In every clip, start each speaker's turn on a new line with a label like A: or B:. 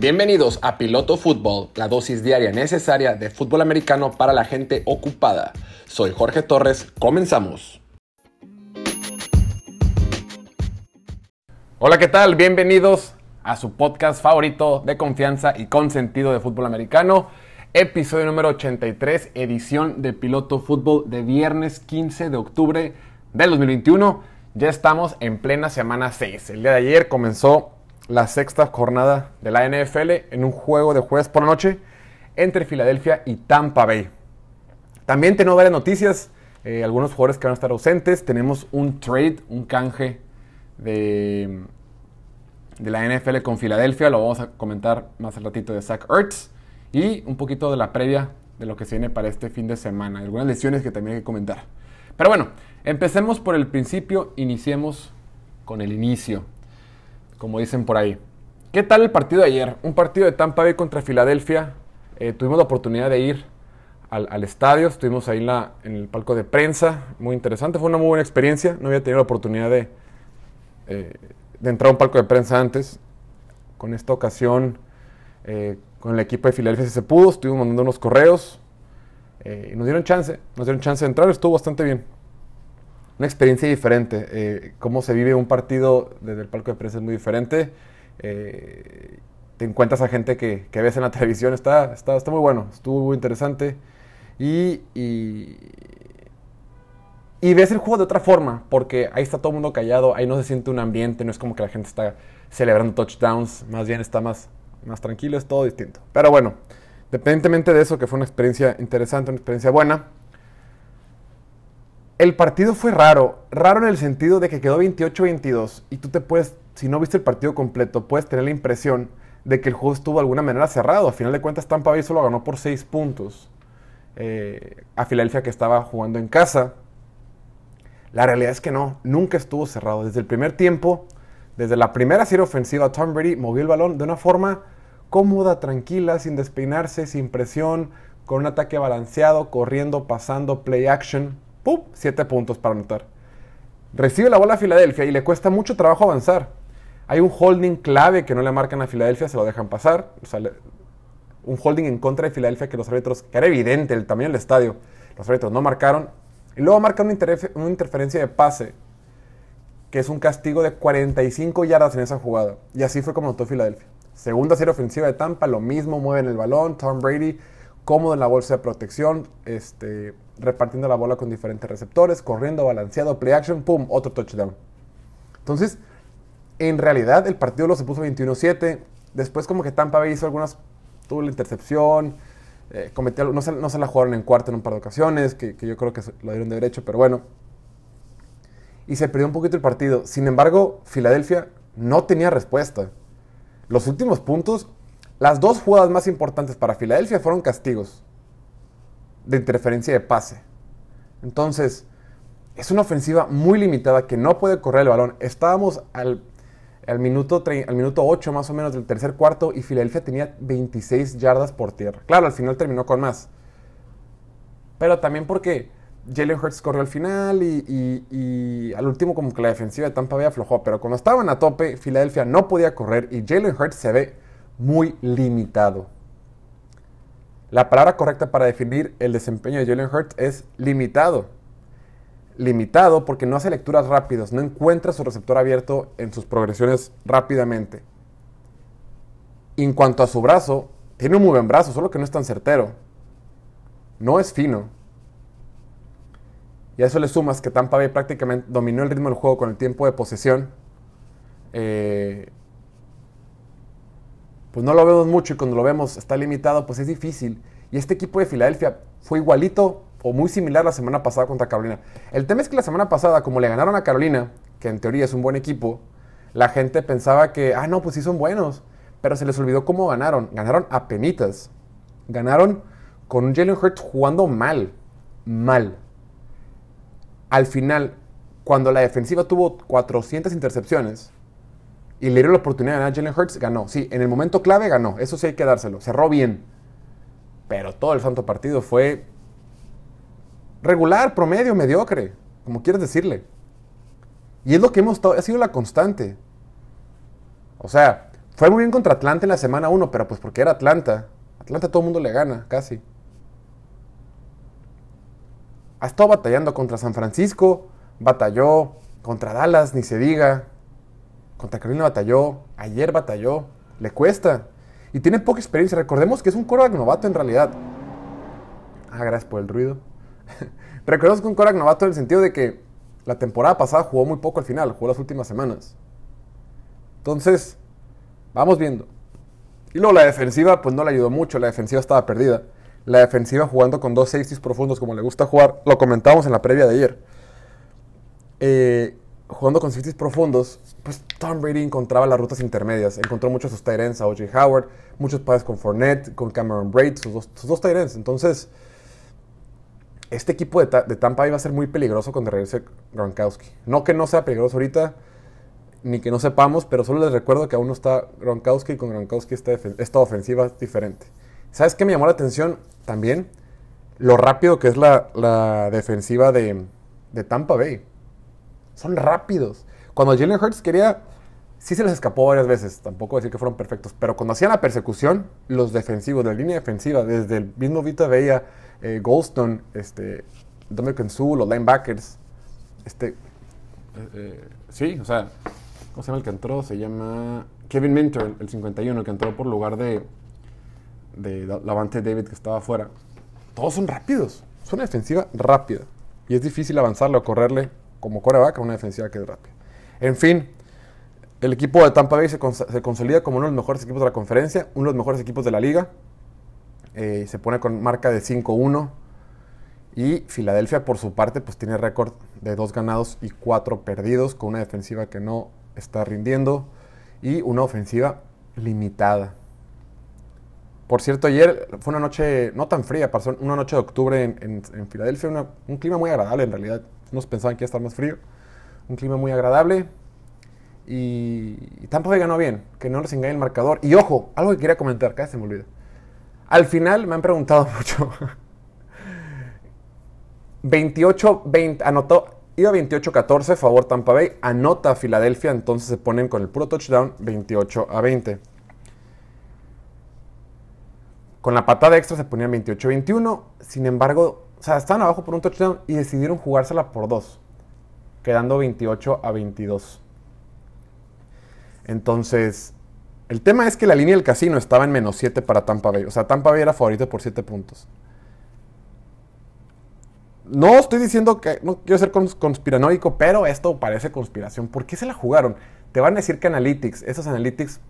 A: Bienvenidos a Piloto Fútbol, la dosis diaria necesaria de fútbol americano para la gente ocupada. Soy Jorge Torres, comenzamos. Hola, ¿qué tal? Bienvenidos a su podcast favorito de confianza y con sentido de fútbol americano. Episodio número 83, edición de Piloto Fútbol de viernes 15 de octubre del 2021. Ya estamos en plena semana 6. El día de ayer comenzó la sexta jornada de la NFL en un juego de jueves por la noche entre Filadelfia y Tampa Bay. También tenemos varias noticias, eh, algunos jugadores que van a estar ausentes. Tenemos un trade, un canje de, de la NFL con Filadelfia, lo vamos a comentar más al ratito de Zach Ertz y un poquito de la previa de lo que se viene para este fin de semana. Algunas lesiones que también hay que comentar. Pero bueno, empecemos por el principio, iniciemos con el inicio como dicen por ahí. ¿Qué tal el partido de ayer? Un partido de Tampa Bay contra Filadelfia. Eh, tuvimos la oportunidad de ir al, estadio, estuvimos ahí en, el palco de prensa, muy interesante, fue una muy buena experiencia, no había tenido la oportunidad de, eh, entrar a un palco de prensa antes. Con esta ocasión, eh, con el equipo de Filadelfia se pudo, estuvimos mandando unos correos y nos dieron chance, nos dieron chance de entrar, estuvo bastante bien una experiencia diferente. Eh, cómo se vive un partido desde el palco de prensa es muy diferente. Eh, te encuentras a gente que, que, ves en la televisión, está, está, está muy bueno, estuvo muy interesante. Y, y, ves el juego de otra forma, porque ahí está todo el mundo callado, ahí no se siente un ambiente, no es como que la gente está celebrando touchdowns, más bien está más, más tranquilo, es todo distinto. Pero bueno, independientemente de eso, que fue una experiencia interesante, una experiencia buena, el partido fue raro, raro en el sentido de que quedó 28-22 y tú te puedes, si no viste el partido completo, puedes tener la impresión de que el juego estuvo de alguna manera cerrado. A final de cuentas, Tampa Bay solo ganó por 6 puntos eh, a Filadelfia que estaba jugando en casa. La realidad es que no, nunca estuvo cerrado. Desde el primer tiempo, desde la primera serie ofensiva, Tom Brady movió el balón de una forma cómoda, tranquila, sin despeinarse, sin presión, con un ataque balanceado, corriendo, pasando, play action ¡Pum! Siete puntos para anotar. Recibe la bola a Filadelfia y le cuesta mucho trabajo avanzar. Hay un holding clave que no le marcan a Filadelfia, se lo dejan pasar. un holding en contra de Filadelfia que los árbitros, que era evidente el tamaño del estadio, los árbitros no marcaron. Y luego marcan una, una interferencia de pase, que es un castigo de 45 yardas en esa jugada. Y así fue como anotó Filadelfia. Segunda serie ofensiva de Tampa, lo mismo, mueven el balón. Tom Brady cómodo en la bolsa de protección, este, repartiendo la bola con diferentes receptores, corriendo, balanceado, play action, pum, otro touchdown. Entonces, en realidad el partido lo se puso 21-7. Después como que Tampa Bay hizo algunas, tuvo la intercepción, eh, cometió, no, se, no la jugaron en cuarto en un par de ocasiones, que, que yo creo que lo dieron de derecho, pero bueno. Y se perdió un poquito el partido. Sin embargo, Filadelfia no tenía respuesta. Los últimos puntos las dos jugadas más importantes para Filadelfia fueron castigos de interferencia de pase. Entonces, es una ofensiva muy limitada que no puede correr el balón. Estábamos al, minuto, al minuto 8 más o menos del tercer cuarto y Filadelfia tenía 26 yardas por tierra. Claro, al final terminó con más. Pero también porque Jalen Hurts corrió al final y, y, al último como que la defensiva de Tampa Bay aflojó. Pero cuando estaban a tope, Filadelfia no podía correr y Jalen Hurts se ve muy limitado. La palabra correcta para definir el desempeño de Jalen Hurts es limitado. Limitado porque no hace lecturas rápidas, no encuentra su receptor abierto en sus progresiones rápidamente. en cuanto a su brazo, tiene un muy buen brazo, solo que no es tan certero. No es fino. Y a eso le sumas que Tampa Bay prácticamente dominó el ritmo del juego con el tiempo de posesión. Eh, pues no lo vemos mucho y cuando lo vemos está limitado, pues es difícil. Y este equipo de Filadelfia fue igualito o muy similar la semana pasada contra Carolina. El tema es que la semana pasada, como le ganaron a Carolina, que en teoría es un buen equipo, la gente pensaba que, ah, no, pues sí son buenos. Pero se les olvidó cómo ganaron. Ganaron a penitas. Ganaron con un Jalen Hurts jugando mal. Mal. Al final, cuando la defensiva tuvo 400 intercepciones, y le dio la oportunidad a Jalen Hurts, ganó. Sí, en el momento clave ganó. Eso sí hay que dárselo. Cerró bien. Pero todo el santo partido fue regular, promedio, mediocre, como quieres decirle. Y es lo que hemos estado, ha sido la constante. O sea, Fue muy bien contra Atlanta en la semana 1, pero pues porque era Atlanta. Atlanta todo el mundo le gana, casi. Ha estado batallando contra San Francisco, batalló contra Dallas, ni se diga. Contra Carolina batalló, ayer batalló, le cuesta. Y tiene poca experiencia. Recordemos que es un Korak novato en realidad. Ah, gracias por el ruido. Recordemos que un Korak novato en el sentido de que la temporada pasada jugó muy poco al final, jugó las últimas semanas. Entonces, vamos viendo. Y luego la defensiva, pues no le ayudó mucho, la defensiva estaba perdida. La defensiva jugando con dos safeties profundos como le gusta jugar, lo comentamos en la previa de ayer. Eh, jugando con safeties profundos, pues Tom Brady encontraba las rutas intermedias. Encontró muchos sus tight a O.J. Howard, muchos pases con Fournette, con Cameron Braid, sus dos, sus. Entonces, este equipo de, de, Tampa iba a ser muy peligroso cuando regrese Gronkowski. No que no sea peligroso ahorita, ni que no sepamos, pero solo les recuerdo que aún no está Gronkowski y con Gronkowski esta, esta ofensiva es diferente. ¿Sabes qué me llamó la atención también? Lo rápido que es la, defensiva de, de Tampa Bay. Son rápidos. Cuando Jalen Hurts quería, sí se les escapó varias veces, tampoco decir que fueron perfectos, pero cuando hacían la persecución, los defensivos de la línea defensiva, desde el mismo Vita veía eh, Goldstone, este, Dominic Sue, los linebackers, este, eh, eh, sí, o sea, ¿cómo se llama el que entró? Se llama Kevin Minter, el 51, el que entró por lugar de, de Lavante David que estaba afuera. Todos son rápidos, es una defensiva rápida y es difícil avanzarle o correrle como coreback a una defensiva que es rápida. En fin, el equipo de Tampa Bay se, consolida como uno de los mejores equipos de la conferencia, uno de los mejores equipos de la liga. Eh, se pone con marca de 5-1. Y Filadelfia, por su parte, pues tiene récord de 2 ganados y 4 perdidos, con una defensiva que no está rindiendo y una ofensiva limitada. Por cierto, ayer fue una noche no tan fría, pasó una noche de octubre en, Filadelfia, un clima muy agradable en realidad. Unos pensaban que iba a estar más frío. Un clima muy agradable. Y, Tampa Bay ganó bien, que no les engañe el marcador. Y ojo, algo que quería comentar, casi se me olvida. Al final me han preguntado mucho. 28-20, anotó, iba 28-14, favor Tampa Bay, anota a Filadelfia, entonces se ponen con el puro touchdown 28 a 20. Con la patada extra se ponían 28-21, sin embargo, o sea, estaban abajo por un touchdown y decidieron jugársela por dos, quedando 28 a 22. Entonces, el tema es que la línea del casino estaba en menos 7 para Tampa Bay. O sea, Tampa Bay era favorito por 7 puntos. No estoy diciendo que no quiero ser conspiranoico, pero esto parece conspiración. ¿Por qué se la jugaron? Te van a decir que Analytics, esos Analytics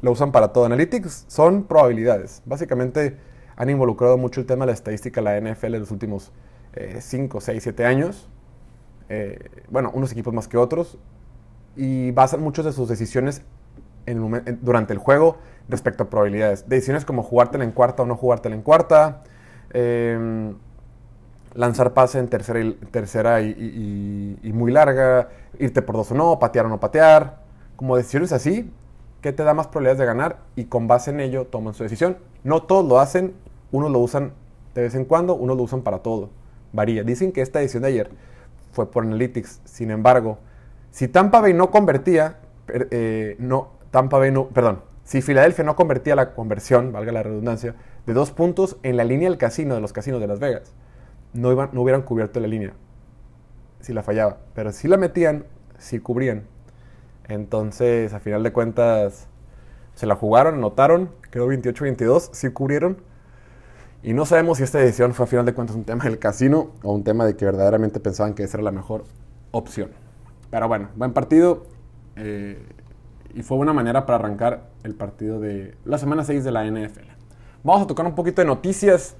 A: lo usan para todo. Analytics son probabilidades. Básicamente han involucrado mucho el tema de la estadística la NFL en los últimos 5, 6, 7 años. Eh, bueno, unos equipos más que otros. Y basan muchas de sus decisiones durante el juego respecto a probabilidades. Decisiones como jugártela en cuarta o no jugártela en cuarta. Eh, lanzar pase en tercera, y, tercera y, y, muy larga. Irte por dos o no, patear o no patear. Como decisiones así, ¿qué te da más probabilidades de ganar? Y con base en ello toman su decisión. No todos lo hacen, unos lo usan de vez en cuando, unos lo usan para todo. Varía. Dicen que esta edición de ayer fue por Analytics. Sin embargo, si Tampa Bay no convertía, eh, no, Tampa Bay no, perdón, si Filadelfia no convertía la conversión, valga la redundancia, de dos puntos en la línea del casino, de los casinos de Las Vegas, no, iban, no hubieran cubierto la línea si la fallaba. Pero si la metían, si cubrían. Entonces, a final de cuentas, se la jugaron, anotaron, quedó 28-22, sí cubrieron. Y no sabemos si esta decisión fue a final de cuentas un tema del casino o un tema de que verdaderamente pensaban que esa era la mejor opción. Pero bueno, buen partido. Eh, y fue una manera para arrancar el partido de la semana 6 de la NFL. Vamos a tocar un poquito de noticias.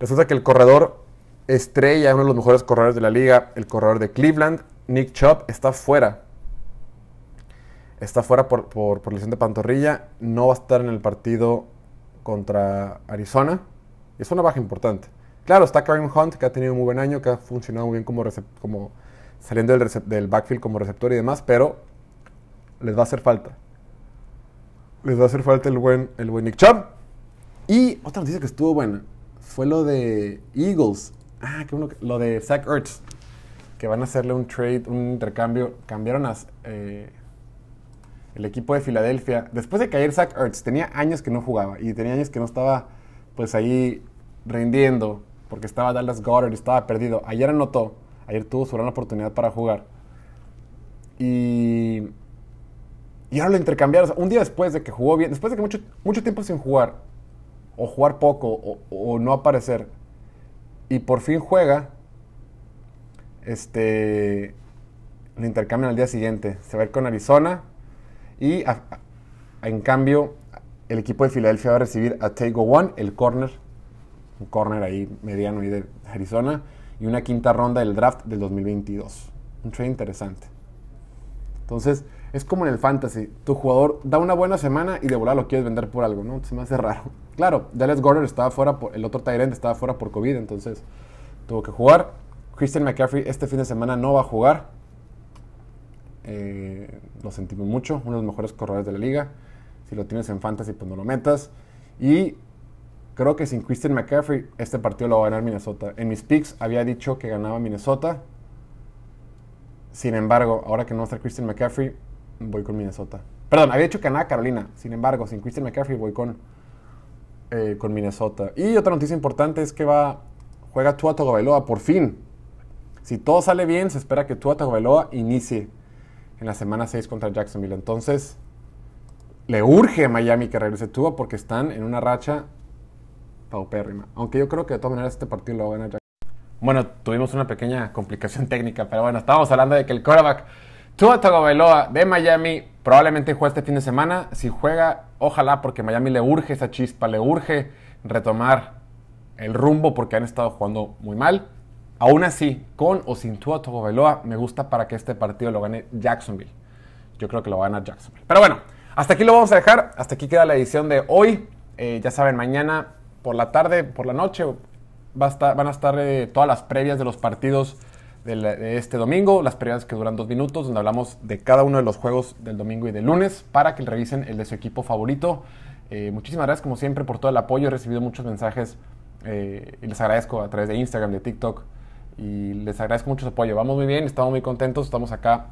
A: Resulta que el corredor estrella, uno de los mejores corredores de la liga, el corredor de Cleveland, Nick Chubb, está fuera. Está fuera por, por, por, lesión de pantorrilla. No va a estar en el partido contra Arizona. Es una baja importante. Claro, está Kareem Hunt, que ha tenido un muy buen año, que ha funcionado muy bien como, como saliendo del, del backfield como receptor y demás, pero les va a hacer falta. Les va a hacer falta el buen, el buen Nick Chubb. Y otra noticia que estuvo buena fue lo de Eagles. Ah, que uno, lo de Zach Ertz. Que van a hacerle un trade, un intercambio. Cambiaron a. Eh, el equipo de Filadelfia, después de caer Zach Ertz, tenía años que no jugaba y tenía años que no estaba pues ahí rindiendo porque estaba Dallas Goddard estaba perdido. Ayer anotó, ayer tuvo su gran oportunidad para jugar. Y, y ahora lo intercambiaron. un día después de que jugó bien, después de que mucho, mucho tiempo sin jugar, o jugar poco, o, o no aparecer, y por fin juega, este, lo intercambian al día siguiente. Se va a ir con Arizona y en cambio el equipo de Filadelfia va a recibir a Tego One, el corner, un corner ahí mediano de Arizona, y una quinta ronda del draft del 2022. Un trade interesante. Entonces, es como en el fantasy. Tu jugador da una buena semana y de volar lo quieres vender por algo, ¿no? Se me hace raro. Claro, Dallas Gordon estaba fuera, por, el otro Tyrant estaba fuera por COVID, entonces tuvo que jugar. Christian McCaffrey este fin de semana no va a jugar. Eh, lo sentimos mucho, uno de los mejores corredores de la liga. Si lo tienes en fantasy, pues no lo metas. Y creo que sin Christian McCaffrey, este partido lo va a ganar Minnesota. En mis picks había dicho que ganaba Minnesota. Sin embargo, ahora que no está Christian McCaffrey, voy con Minnesota. Perdón, había dicho que ganaba Carolina. Sin embargo, sin Christian McCaffrey, voy con, eh, con Minnesota. Y otra noticia importante es que va juega Tua Tagovailoa por fin. Si todo sale bien, se espera que Tua Tagovailoa inicie en la semana 6 contra Jacksonville. Entonces, le urge a Miami que regrese Tua porque están en una racha paupérrima. Aunque yo creo que de todas maneras este partido lo va a ganar. Bueno, tuvimos una pequeña complicación técnica, pero bueno, estábamos hablando de que el quarterback Tua Tagovailoa de Miami probablemente juegue este fin de semana. Si juega, ojalá, porque Miami le urge esa chispa, le urge retomar el rumbo porque han estado jugando muy mal. Aún así, con o sin Tua Tagovailoa, me gusta para que este partido lo gane Jacksonville. Yo creo que lo va a ganar Jacksonville. Pero bueno, hasta aquí lo vamos a dejar. Hasta aquí queda la edición de hoy. Eh, ya saben, mañana por la tarde, por la noche, a van a estar eh, todas las previas de los partidos de, este domingo, las previas que duran dos minutos, donde hablamos de cada uno de los juegos del domingo y del lunes para que revisen el de su equipo favorito. Eh, muchísimas gracias, como siempre, por todo el apoyo. He recibido muchos mensajes y les agradezco a través de Instagram, de TikTok y les agradezco mucho su apoyo. Vamos muy bien, estamos muy contentos, estamos acá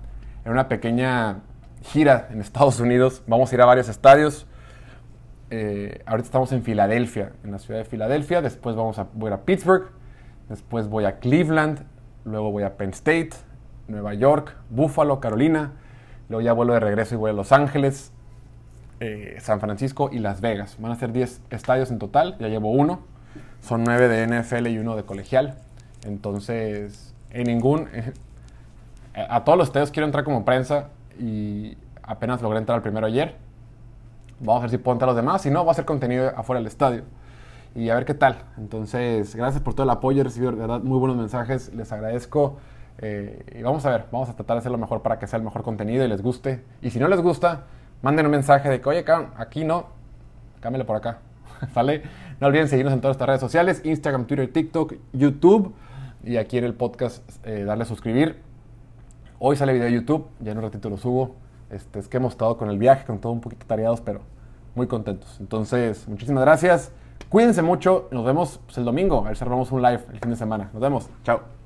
A: en una pequeña gira en Estados Unidos, vamos a ir a varios estadios. Eh, ahorita estamos en Filadelfia, en la ciudad de Filadelfia, después vamos a, voy a Pittsburgh, después voy a Cleveland, luego voy a Penn State, Nueva York, Buffalo, Carolina, luego ya vuelvo de regreso y voy a Los Ángeles, eh, San Francisco y Las Vegas. Van a ser 10 estadios en total, ya llevo uno, son 9 de NFL y uno de colegial. Entonces, en ningún... a todos los estadios quiero entrar como prensa y apenas logré entrar al primero ayer. Vamos a ver si puedo entrar a los demás. Si no, voy a hacer contenido afuera del estadio. Y a ver qué tal. Entonces, gracias por todo el apoyo. He recibido de verdad muy buenos mensajes. Les agradezco. Eh, y vamos a ver, vamos a tratar de hacer lo mejor para que sea el mejor contenido y les guste. Y si no les gusta, manden un mensaje de que, oye, aquí no, cámbiale por acá. ¿Vale? No olviden seguirnos en todas estas redes sociales: Instagram, Twitter, TikTok, YouTube y aquí en el podcast eh, darle a suscribir. Hoy sale video de YouTube, ya en un ratito lo subo. Este, es que hemos estado con el viaje, con todo un poquito tareados, pero muy contentos. Entonces, muchísimas gracias. Cuídense mucho. Nos vemos pues, el domingo. A ver si armamos un live el fin de semana. Nos vemos. Chao.